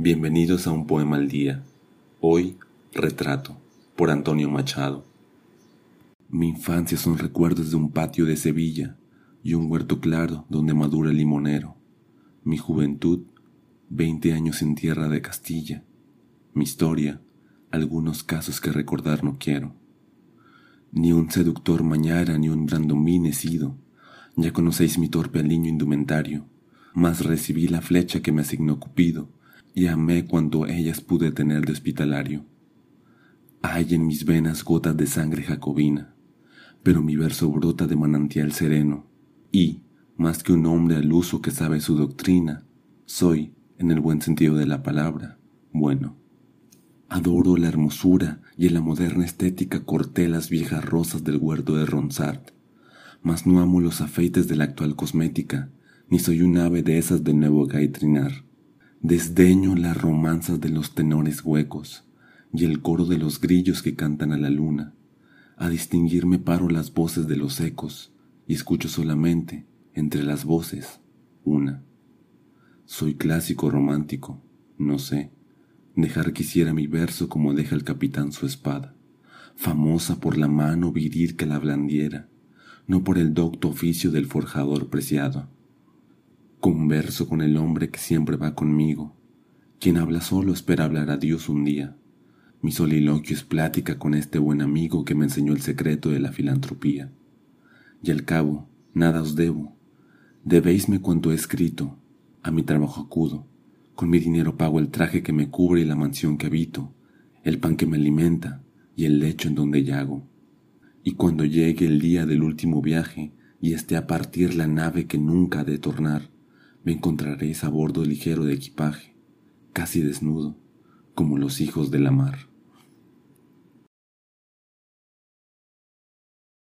Bienvenidos a un poema al día. Hoy, Retrato, por Antonio Machado. Mi infancia son recuerdos de un patio de Sevilla y un huerto claro donde madura el limonero. Mi juventud, veinte años en tierra de Castilla. Mi historia, algunos casos que recordar no quiero. Ni un seductor mañara ni un brandomín he sido. Ya conocéis mi torpe niño indumentario, mas recibí la flecha que me asignó Cupido y amé cuanto ellas pude tener de hospitalario. Hay en mis venas gotas de sangre jacobina, pero mi verso brota de manantial sereno, y, más que un hombre al uso que sabe su doctrina, soy, en el buen sentido de la palabra, bueno. Adoro la hermosura y en la moderna estética corté las viejas rosas del huerto de Ronsard, mas no amo los afeites de la actual cosmética, ni soy un ave de esas de nuevo gaitrinar. Desdeño las romanzas de los tenores huecos y el coro de los grillos que cantan a la luna. A distinguirme paro las voces de los ecos y escucho solamente, entre las voces, una. Soy clásico romántico, no sé. Dejar quisiera mi verso como deja el capitán su espada, famosa por la mano viril que la blandiera, no por el docto oficio del forjador preciado. Converso con el hombre que siempre va conmigo. Quien habla solo espera hablar a Dios un día. Mi soliloquio es plática con este buen amigo que me enseñó el secreto de la filantropía. Y al cabo, nada os debo. Debéisme cuanto he escrito. A mi trabajo acudo. Con mi dinero pago el traje que me cubre y la mansión que habito, el pan que me alimenta y el lecho en donde yago. Y cuando llegue el día del último viaje y esté a partir la nave que nunca ha de tornar, me encontraréis a bordo ligero de equipaje, casi desnudo, como los hijos de la mar.